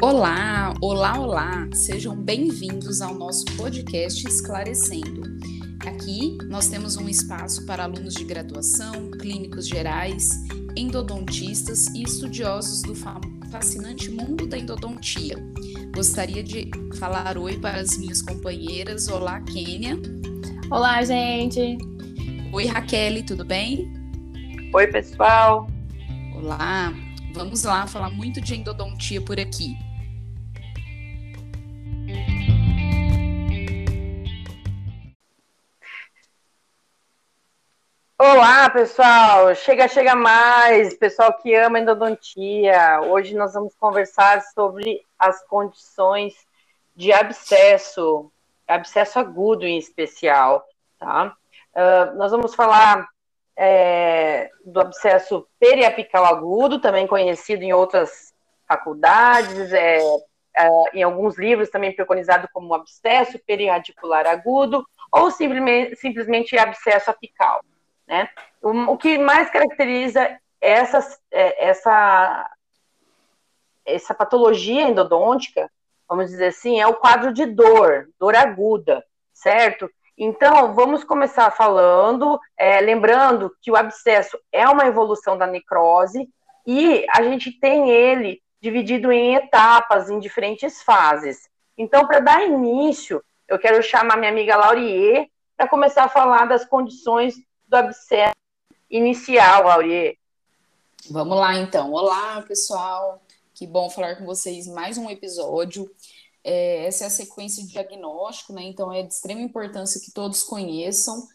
Olá, olá, olá! Sejam bem-vindos ao nosso podcast Esclarecendo. Aqui nós temos um espaço para alunos de graduação, clínicos gerais, endodontistas e estudiosos do fascinante mundo da endodontia. Gostaria de falar oi para as minhas companheiras. Olá, Kênia. Olá, gente. Oi, Raquel, tudo bem? Oi, pessoal. Olá. Vamos lá falar muito de endodontia por aqui. Olá, pessoal! Chega, chega mais, pessoal que ama endodontia. Hoje nós vamos conversar sobre as condições de abscesso, abscesso agudo em especial, tá? Uh, nós vamos falar é, do abscesso periapical agudo, também conhecido em outras faculdades, é, é, em alguns livros também preconizado como abscesso periradicular agudo, ou simplesmente, simplesmente abscesso apical. Né? O, o que mais caracteriza essa, é, essa, essa patologia endodôntica, vamos dizer assim, é o quadro de dor, dor aguda, certo? Então, vamos começar falando, é, lembrando que o abscesso é uma evolução da necrose e a gente tem ele dividido em etapas, em diferentes fases. Então, para dar início, eu quero chamar minha amiga Laurier para começar a falar das condições do abscesso inicial, Aurier. Vamos lá, então. Olá, pessoal. Que bom falar com vocês mais um episódio. É, essa é a sequência de diagnóstico, né? Então, é de extrema importância que todos conheçam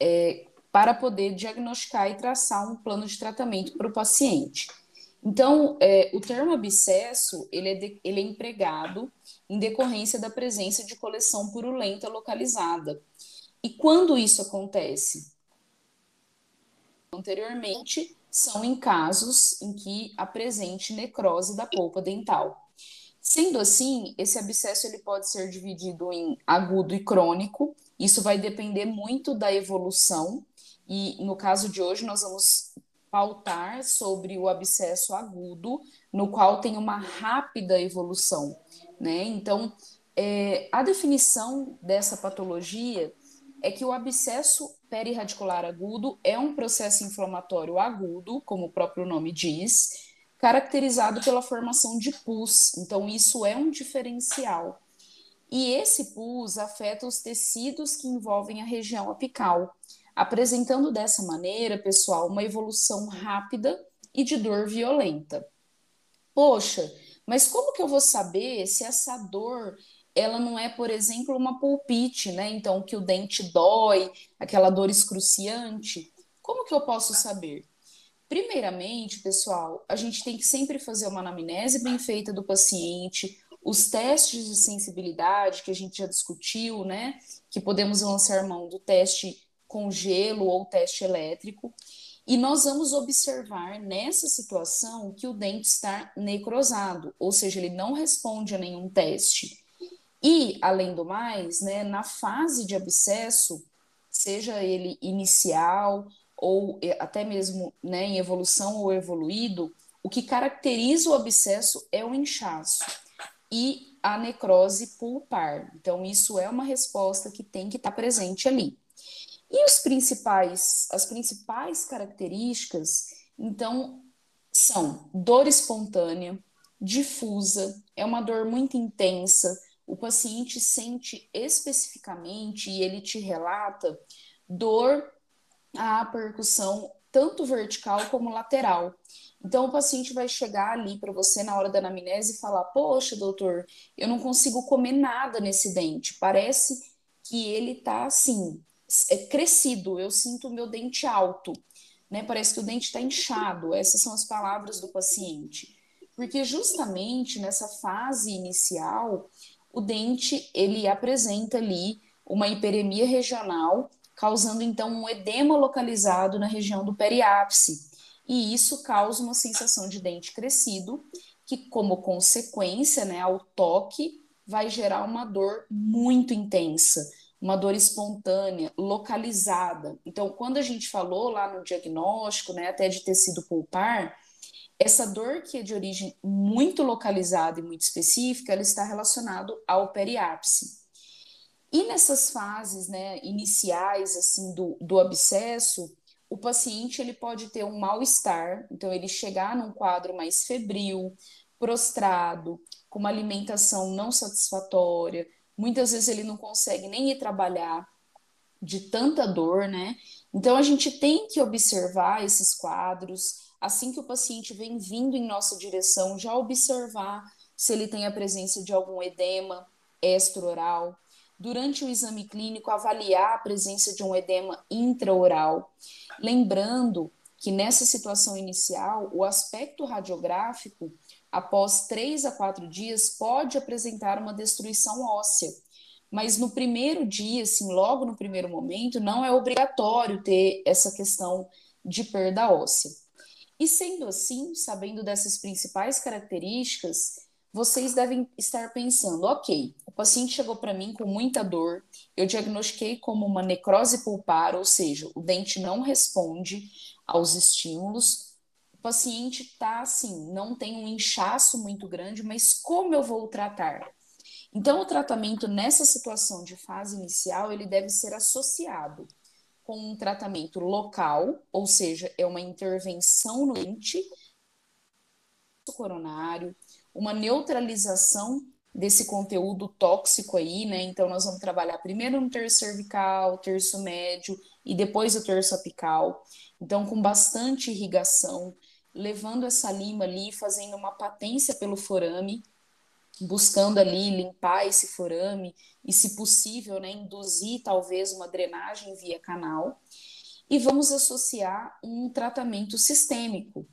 é, para poder diagnosticar e traçar um plano de tratamento para o paciente. Então, é, o termo abscesso ele é, de, ele é empregado em decorrência da presença de coleção purulenta localizada. E quando isso acontece? Anteriormente são em casos em que apresente necrose da polpa dental. Sendo assim, esse abscesso ele pode ser dividido em agudo e crônico. Isso vai depender muito da evolução. E no caso de hoje nós vamos pautar sobre o abscesso agudo, no qual tem uma rápida evolução, né? Então, é, a definição dessa patologia é que o abscesso perirradicular agudo é um processo inflamatório agudo, como o próprio nome diz, caracterizado pela formação de pus. Então, isso é um diferencial. E esse pus afeta os tecidos que envolvem a região apical, apresentando dessa maneira, pessoal, uma evolução rápida e de dor violenta. Poxa, mas como que eu vou saber se essa dor ela não é, por exemplo, uma pulpite, né? Então, que o dente dói, aquela dor excruciante. Como que eu posso saber? Primeiramente, pessoal, a gente tem que sempre fazer uma anamnese bem feita do paciente, os testes de sensibilidade que a gente já discutiu, né? Que podemos lançar mão do teste com gelo ou teste elétrico. E nós vamos observar nessa situação que o dente está necrosado, ou seja, ele não responde a nenhum teste. E, além do mais, né, na fase de abscesso, seja ele inicial ou até mesmo né, em evolução ou evoluído, o que caracteriza o abscesso é o inchaço e a necrose pulpar. Então, isso é uma resposta que tem que estar presente ali. E os principais, as principais características, então, são dor espontânea, difusa, é uma dor muito intensa, o paciente sente especificamente e ele te relata dor à percussão tanto vertical como lateral. Então, o paciente vai chegar ali para você na hora da anamnese e falar: Poxa, doutor, eu não consigo comer nada nesse dente. Parece que ele está assim, é crescido. Eu sinto o meu dente alto, né? Parece que o dente está inchado. Essas são as palavras do paciente. Porque justamente nessa fase inicial, o dente ele apresenta ali uma hiperemia regional, causando então um edema localizado na região do periápice. E isso causa uma sensação de dente crescido, que como consequência, né, ao toque, vai gerar uma dor muito intensa, uma dor espontânea, localizada. Então, quando a gente falou lá no diagnóstico, né, até de tecido pulpar, essa dor que é de origem muito localizada e muito específica, ela está relacionada ao periápice. E nessas fases né, iniciais assim do, do abscesso, o paciente ele pode ter um mal-estar, então ele chegar num quadro mais febril, prostrado, com uma alimentação não satisfatória, muitas vezes ele não consegue nem ir trabalhar de tanta dor, né? Então a gente tem que observar esses quadros, assim que o paciente vem vindo em nossa direção, já observar se ele tem a presença de algum edema extraoral. Durante o exame clínico, avaliar a presença de um edema intraoral. Lembrando que nessa situação inicial, o aspecto radiográfico, após três a quatro dias, pode apresentar uma destruição óssea. Mas no primeiro dia, assim, logo no primeiro momento, não é obrigatório ter essa questão de perda óssea. E sendo assim, sabendo dessas principais características, vocês devem estar pensando: ok, o paciente chegou para mim com muita dor, eu diagnostiquei como uma necrose pulpar, ou seja, o dente não responde aos estímulos. O paciente está assim, não tem um inchaço muito grande, mas como eu vou tratar? Então, o tratamento nessa situação de fase inicial, ele deve ser associado com um tratamento local, ou seja, é uma intervenção no ente coronário, uma neutralização desse conteúdo tóxico aí, né? Então nós vamos trabalhar primeiro no terço cervical, terço médio e depois o terço apical. Então com bastante irrigação, levando essa lima ali, fazendo uma patência pelo forame, buscando ali limpar esse forame e, se possível, né, induzir talvez uma drenagem via canal. E vamos associar um tratamento sistêmico.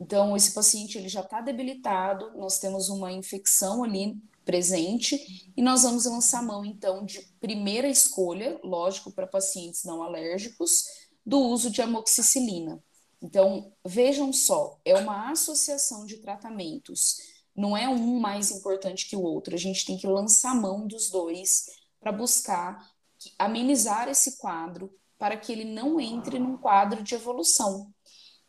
Então, esse paciente ele já está debilitado, nós temos uma infecção ali presente e nós vamos lançar mão, então, de primeira escolha, lógico, para pacientes não alérgicos, do uso de amoxicilina. Então, vejam só, é uma associação de tratamentos não é um mais importante que o outro. A gente tem que lançar mão dos dois para buscar amenizar esse quadro para que ele não entre num quadro de evolução.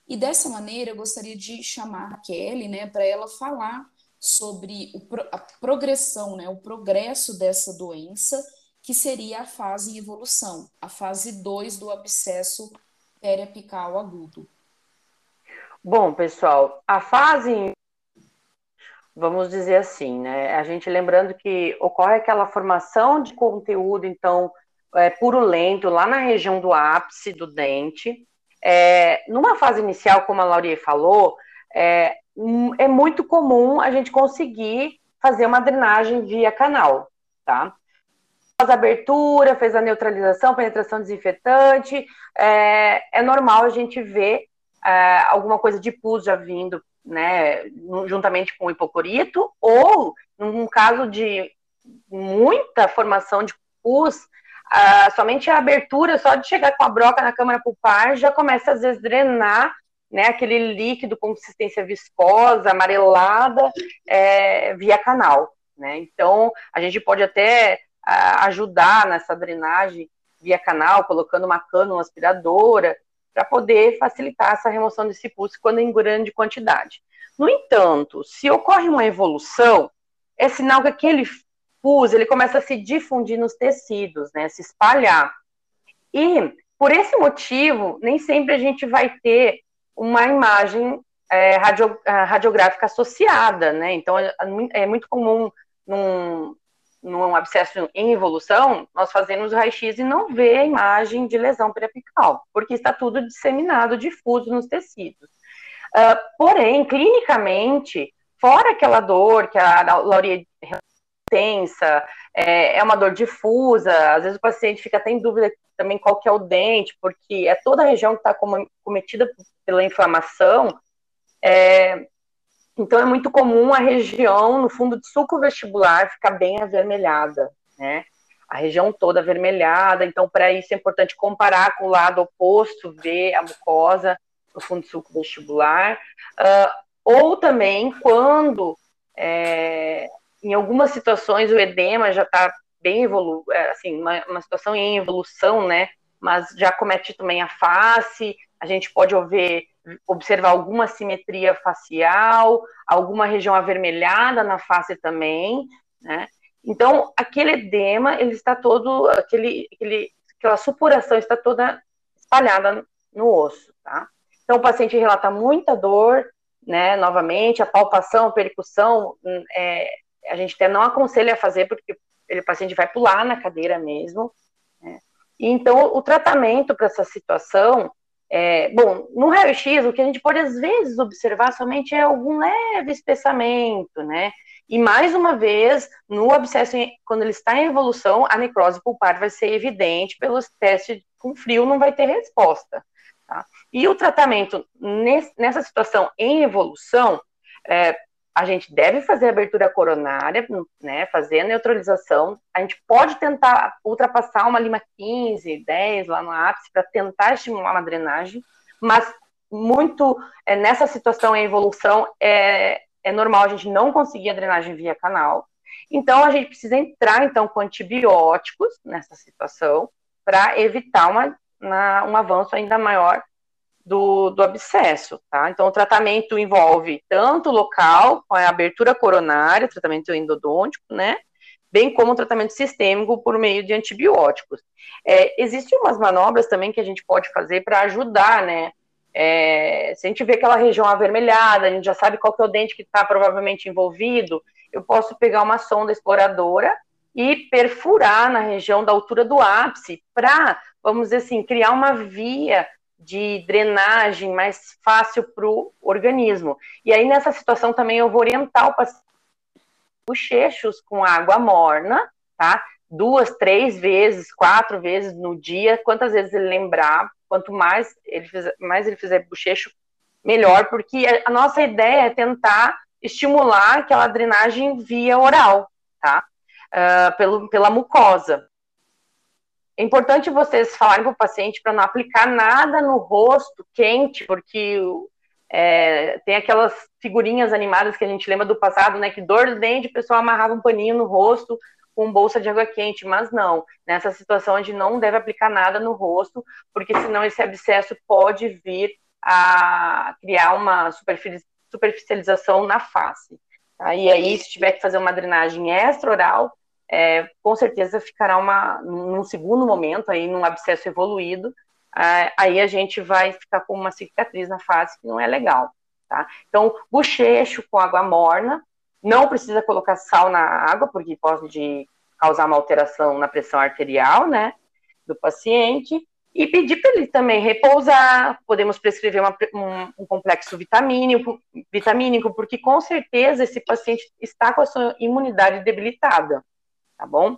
E dessa maneira, eu gostaria de chamar a Kelly, né, para ela falar sobre o, a progressão, né, o progresso dessa doença, que seria a fase em evolução, a fase 2 do abscesso periapical agudo. Bom, pessoal, a fase vamos dizer assim, né? A gente lembrando que ocorre aquela formação de conteúdo, então, é, purulento, lá na região do ápice do dente. É, numa fase inicial, como a Laurie falou, é, é muito comum a gente conseguir fazer uma drenagem via canal, tá? Faz a abertura, fez a neutralização, penetração desinfetante, é, é normal a gente ver é, alguma coisa de pus já vindo né, juntamente com o hipoclorito, ou num caso de muita formação de pus, ah, somente a abertura, só de chegar com a broca na câmara pulpar, já começa às vezes drenar né, aquele líquido com consistência viscosa, amarelada, é, via canal. Né? Então, a gente pode até ajudar nessa drenagem via canal, colocando uma cânula aspiradora, para poder facilitar essa remoção desse pulso quando em grande quantidade. No entanto, se ocorre uma evolução, é sinal que aquele pus ele começa a se difundir nos tecidos, né, se espalhar. E por esse motivo, nem sempre a gente vai ter uma imagem é, radio, radiográfica associada, né? Então é, é muito comum num, num abscesso em evolução, nós fazemos o raio-x e não vê a imagem de lesão periapical, porque está tudo disseminado, difuso nos tecidos. Uh, porém, clinicamente, fora aquela dor que a Lauria tensa, é, é, uma dor difusa, às vezes o paciente fica até em dúvida também qual que é o dente, porque é toda a região que está cometida pela inflamação, é, então, é muito comum a região, no fundo do suco vestibular, ficar bem avermelhada, né? A região toda avermelhada. Então, para isso é importante comparar com o lado oposto, ver a mucosa no fundo do suco vestibular. Uh, ou também quando, é, em algumas situações, o edema já está bem evolu é, assim, uma, uma situação em evolução, né? Mas já comete também a face, a gente pode ver observar alguma simetria facial, alguma região avermelhada na face também, né? Então, aquele edema, ele está todo, aquele, aquele, aquela supuração está toda espalhada no osso, tá? Então, o paciente relata muita dor, né? Novamente, a palpação, a percussão, hum, é, a gente até não aconselha a fazer, porque ele, o paciente vai pular na cadeira mesmo, né? E, então, o tratamento para essa situação é, bom, no raio-x, o que a gente pode às vezes observar somente é algum leve espessamento, né? E mais uma vez, no abscesso, quando ele está em evolução, a necrose pulpar vai ser evidente pelos testes com frio, não vai ter resposta. Tá? E o tratamento nessa situação em evolução, é, a gente deve fazer a abertura coronária, né, fazer a neutralização. A gente pode tentar ultrapassar uma lima 15, 10 lá no ápice para tentar estimular uma drenagem, mas muito é, nessa situação em evolução é, é normal a gente não conseguir a drenagem via canal. Então a gente precisa entrar então com antibióticos nessa situação para evitar uma, uma, um avanço ainda maior do, do abscesso, tá? Então, o tratamento envolve tanto local, com a abertura coronária, tratamento endodôntico, né? Bem como o tratamento sistêmico por meio de antibióticos. É, existem umas manobras também que a gente pode fazer para ajudar, né? É, se a gente vê aquela região avermelhada, a gente já sabe qual que é o dente que está provavelmente envolvido, eu posso pegar uma sonda exploradora e perfurar na região da altura do ápice para, vamos dizer assim, criar uma via de drenagem mais fácil para o organismo. E aí, nessa situação, também eu vou orientar o paciente bochechos com água morna, tá? Duas, três vezes, quatro vezes no dia, quantas vezes ele lembrar, quanto mais ele fizer, mais ele fizer bochecho, melhor, porque a nossa ideia é tentar estimular aquela drenagem via oral, tá? Uh, pelo, pela mucosa. É importante vocês falarem para o paciente para não aplicar nada no rosto quente, porque é, tem aquelas figurinhas animadas que a gente lembra do passado, né? Que dor de dente, o pessoal amarrava um paninho no rosto com bolsa de água quente, mas não. Nessa situação gente não deve aplicar nada no rosto, porque senão esse abscesso pode vir a criar uma superficialização na face. Tá? E aí, se tiver que fazer uma drenagem extra-oral, é, com certeza ficará uma, num segundo momento, aí num abscesso evoluído, aí a gente vai ficar com uma cicatriz na face que não é legal, tá? Então, bochecho com água morna, não precisa colocar sal na água, porque pode causar uma alteração na pressão arterial, né, do paciente, e pedir para ele também repousar, podemos prescrever uma, um, um, complexo vitamínico, vitamínico, porque com certeza esse paciente está com a sua imunidade debilitada, tá bom?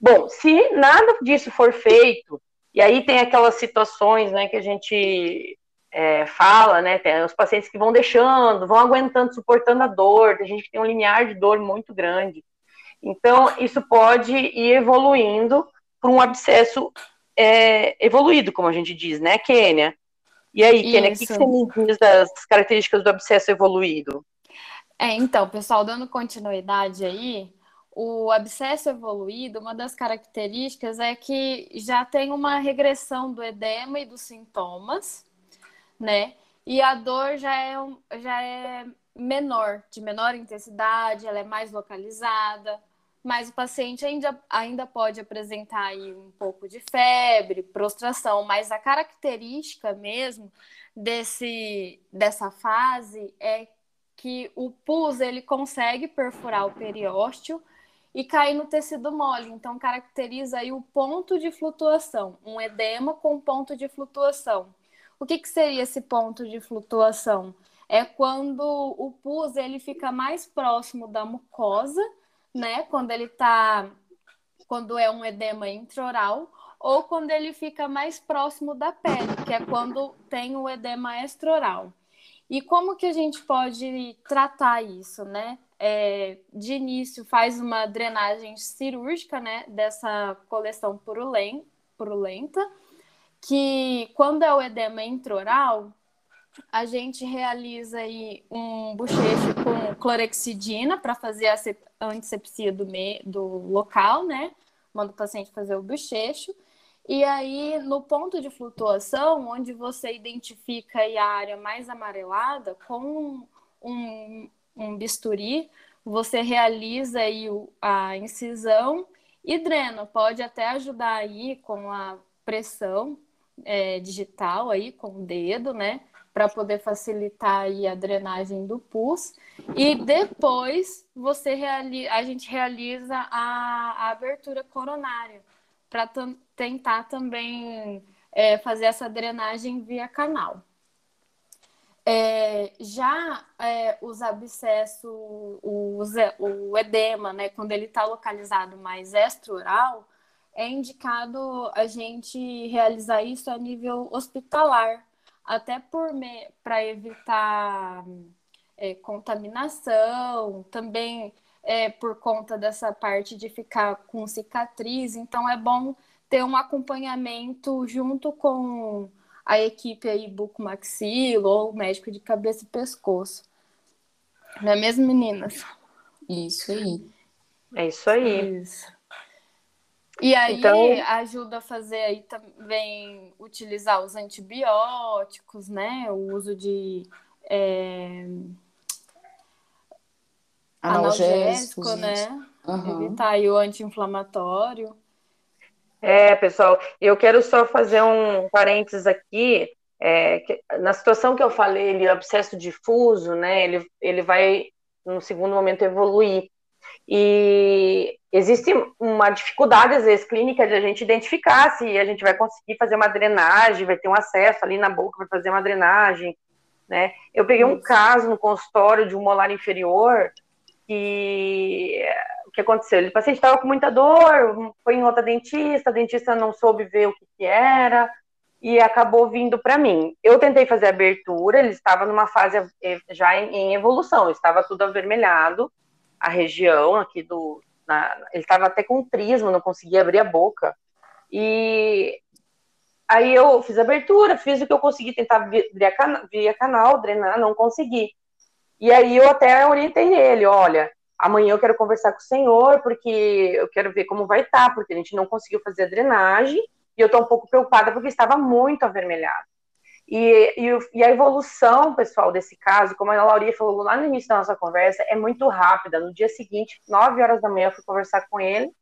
Bom, se nada disso for feito, e aí tem aquelas situações, né, que a gente é, fala, né, tem os pacientes que vão deixando, vão aguentando, suportando a dor, tem gente que tem um limiar de dor muito grande. Então, isso pode ir evoluindo para um abscesso é, evoluído, como a gente diz, né, Kênia? E aí, Kênia, o que, que você me diz das características do abscesso evoluído? É, então, pessoal, dando continuidade aí, o abscesso evoluído, uma das características é que já tem uma regressão do edema e dos sintomas, né? E a dor já é, já é menor, de menor intensidade, ela é mais localizada, mas o paciente ainda, ainda pode apresentar aí um pouco de febre, prostração, mas a característica mesmo desse, dessa fase é que o pus ele consegue perfurar o periósteo e cair no tecido mole. Então, caracteriza aí o ponto de flutuação, um edema com ponto de flutuação. O que, que seria esse ponto de flutuação? É quando o pus ele fica mais próximo da mucosa, né? Quando ele tá, quando é um edema intraoral, ou quando ele fica mais próximo da pele, que é quando tem o edema extraoral. E como que a gente pode tratar isso, né? É, de início faz uma drenagem cirúrgica né, dessa coleção purulenta, que quando é o edema intraoral, a gente realiza aí um bochecho com clorexidina para fazer a antisepsia do, me, do local, né? Manda o paciente fazer o bochecho. E aí, no ponto de flutuação, onde você identifica a área mais amarelada, com um, um bisturi, você realiza aí a incisão e drena. Pode até ajudar aí com a pressão é, digital aí, com o dedo, né? Para poder facilitar aí a drenagem do pus. E depois você realiza, a gente realiza a, a abertura coronária para tentar também é, fazer essa drenagem via canal. É, já é, os abscessos, o, o edema, né, quando ele está localizado mais extraoral, é indicado a gente realizar isso a nível hospitalar, até para evitar é, contaminação, também é, por conta dessa parte de ficar com cicatriz, então é bom ter um acompanhamento junto com a equipe aí bucomaxilo ou médico de cabeça e pescoço. Não é mesmo, meninas? Isso aí. É isso aí. Isso. E aí então... ajuda a fazer aí também utilizar os antibióticos, né? O uso de é... analgésico, né? Uhum. Evitar aí o anti-inflamatório. É, pessoal, eu quero só fazer um parênteses aqui. É, que, na situação que eu falei, ele, o abscesso difuso, né, ele, ele vai, no segundo momento, evoluir. E existe uma dificuldade, às vezes, clínica de a gente identificar se a gente vai conseguir fazer uma drenagem, vai ter um acesso ali na boca para fazer uma drenagem, né? Eu peguei um caso no consultório de um molar inferior que o que aconteceu? O paciente estava com muita dor, foi em outra dentista, a dentista não soube ver o que, que era e acabou vindo para mim. Eu tentei fazer abertura, ele estava numa fase eh, já em, evolução, estava tudo avermelhado, a região aqui do. Na, ele estava até com trismo, não conseguia abrir a boca. E aí eu fiz abertura, fiz o que eu consegui tentar via, via canal, drenar, não consegui. E aí eu até orientei ele, olha, amanhã eu quero conversar com o senhor, porque eu quero ver como vai estar, tá, porque a gente não conseguiu fazer a drenagem, e eu estou um pouco preocupada porque estava muito avermelhado. E, e, e, a evolução, pessoal, desse caso, como a Lauria falou lá no início da nossa conversa, é muito rápida. No dia seguinte, 9 horas da manhã, eu fui conversar com ele,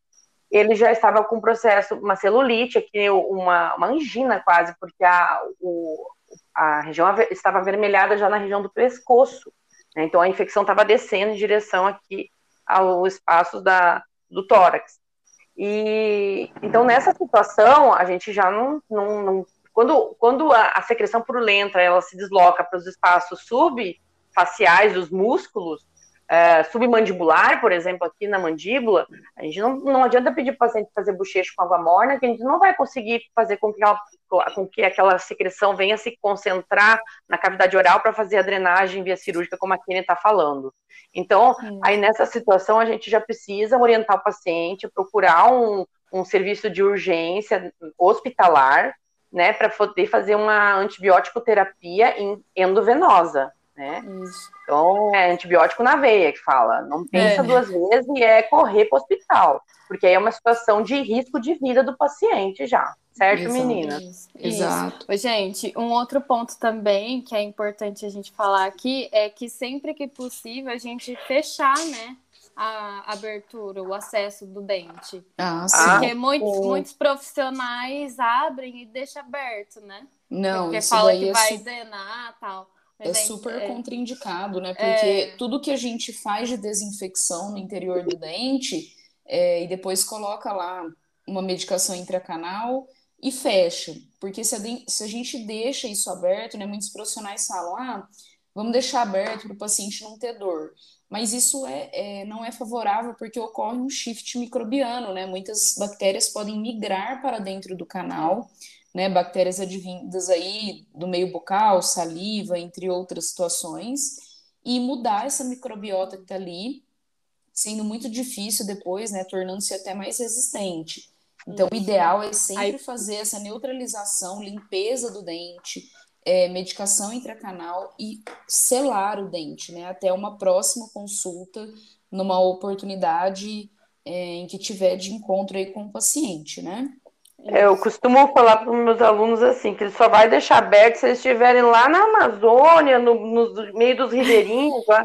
ele já estava com um processo, uma celulite, aqui, uma, uma angina quase, porque a, o, a região estava avermelhada já na região do pescoço. Né? Então a infecção estava descendo em direção aqui ao espaço da, do tórax. E então nessa situação a gente já não, não, não quando, quando a, a, secreção purulenta ela se desloca para os espaços subfaciais dos músculos, é, submandibular, por exemplo, aqui na mandíbula, a gente não, não adianta pedir para o paciente fazer bochecho com água morna, que a gente não vai conseguir fazer com que, ela, com que aquela secreção venha se concentrar na cavidade oral para fazer a drenagem via cirúrgica, como a Kenia está falando. Então, Sim. aí nessa situação, a gente já precisa orientar o paciente, procurar um, um serviço de urgência hospitalar, né, para poder fazer uma antibiótico terapia endovenosa né? Isso. Então, é antibiótico na veia que fala. Não pensa é. duas vezes e é correr para o hospital. Porque aí é uma situação de risco de vida do paciente já. Certo, Exato. menina? Isso. Exato. Isso. Gente, um outro ponto também que é importante a gente falar aqui é que sempre que possível a gente fechar, né? a abertura, o acesso do dente. Ah, sim. Porque muitos, muitos profissionais abrem e deixam aberto, né? Não, Porque isso fala que é vai su... drenar tal. É super é... contraindicado, né? Porque é... tudo que a gente faz de desinfecção no interior do dente é, e depois coloca lá uma medicação intracanal e fecha. Porque se a, se a gente deixa isso aberto, né? Muitos profissionais falam, ah, vamos deixar aberto para o paciente não ter dor. Mas isso é, é, não é favorável porque ocorre um shift microbiano, né? Muitas bactérias podem migrar para dentro do canal né, bactérias advindas aí do meio bucal, saliva, entre outras situações, e mudar essa microbiota que está ali, sendo muito difícil depois, né, tornando-se até mais resistente. Então, o ideal é sempre fazer essa neutralização, limpeza do dente, é, medicação intracanal e selar o dente, né, até uma próxima consulta, numa oportunidade é, em que tiver de encontro aí com o paciente, né? Eu costumo falar para os meus alunos assim, que ele só vai deixar aberto se eles estiverem lá na Amazônia, no, no meio dos ribeirinhos, lá.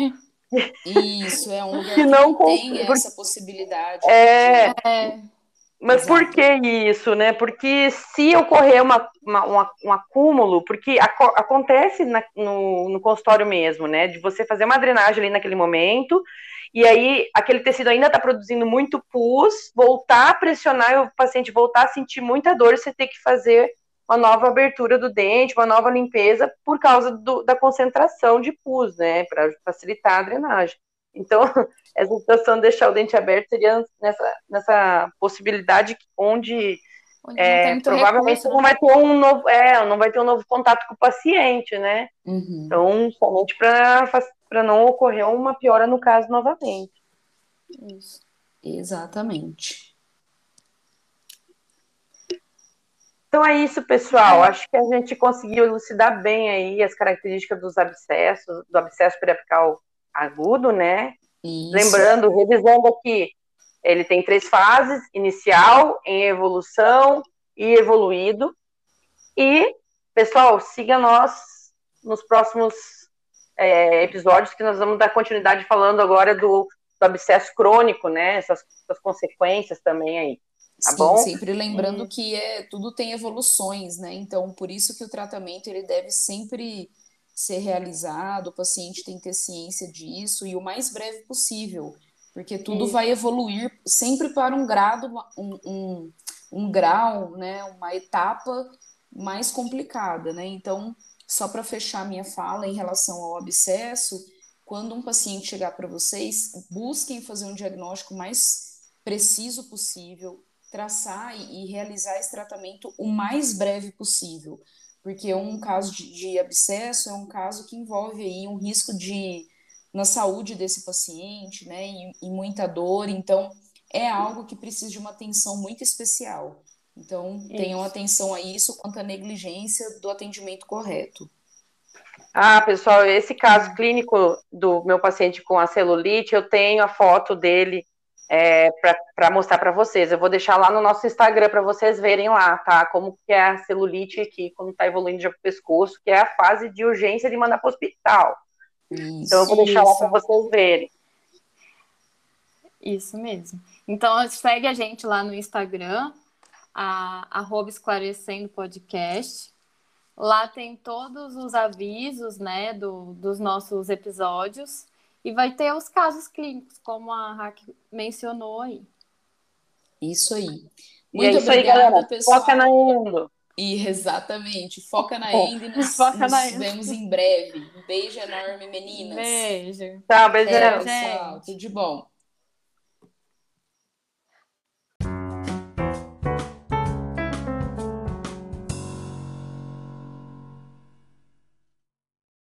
Isso, é um lugar que, não tem essa possibilidade. É, é. Mas Exato. por que isso, né? Porque se ocorrer uma, uma, um acúmulo, porque acontece na, no, no consultório mesmo, né? De você fazer uma drenagem ali naquele momento, e aí aquele tecido ainda está produzindo muito pus, voltar a pressionar e o paciente voltar a sentir muita dor, você tem que fazer uma nova abertura do dente, uma nova limpeza, por causa do, da concentração de pus, né? Para facilitar a drenagem. Então, essa situação de deixar o dente aberto seria nessa, nessa possibilidade onde, onde é, não provavelmente recurso, não né? vai ter um novo, é, não vai ter um novo contato com o paciente, né? Uhum. Então, somente para não ocorrer uma piora no caso novamente. Isso. Exatamente. Então é isso, pessoal. Acho que a gente conseguiu elucidar bem aí as características dos abscessos, do abscesso periapical agudo, né? Isso. Lembrando, revisando aqui, ele tem três fases: inicial, em evolução e evoluído. E, pessoal, siga nós nos próximos é, episódios que nós vamos dar continuidade falando agora do, do abscesso crônico, né? Essas, essas consequências também aí. Tá Sim, bom? sempre lembrando que é, tudo tem evoluções, né? Então, por isso que o tratamento ele deve sempre ser realizado, o paciente tem que ter ciência disso e o mais breve possível, porque tudo vai evoluir sempre para um grado, um, um, um grau, né, uma etapa mais complicada, né? Então, só para fechar minha fala em relação ao abscesso, quando um paciente chegar para vocês, busquem fazer um diagnóstico mais preciso possível, traçar e, realizar esse tratamento o mais breve possível porque um caso de, de abscesso é um caso que envolve aí um risco de na saúde desse paciente, né, e, e muita dor, então é algo que precisa de uma atenção muito especial. Então, isso. tenham atenção a isso quanto à negligência do atendimento correto. Ah, pessoal, esse caso clínico do meu paciente com a celulite, eu tenho a foto dele é, para mostrar para vocês. Eu vou deixar lá no nosso Instagram para vocês verem lá, tá? Como que é a celulite aqui, como está evoluindo já para o pescoço, que é a fase de urgência de mandar para o hospital. Isso, então eu vou deixar isso. lá para vocês verem. Isso mesmo. Então segue a gente lá no Instagram, a, arroba esclarecendo podcast. Lá tem todos os avisos, né, do, dos nossos episódios. E vai ter os casos clínicos, como a Rack mencionou aí. Isso aí. Muito é isso obrigada, aí, galera. pessoal. Foca na Endo. E exatamente, foca na Endo e nos, foca nos na vemos em breve. Um beijo enorme, meninas. Beijo. Tchau, beijão. É, pessoal. Tudo de bom.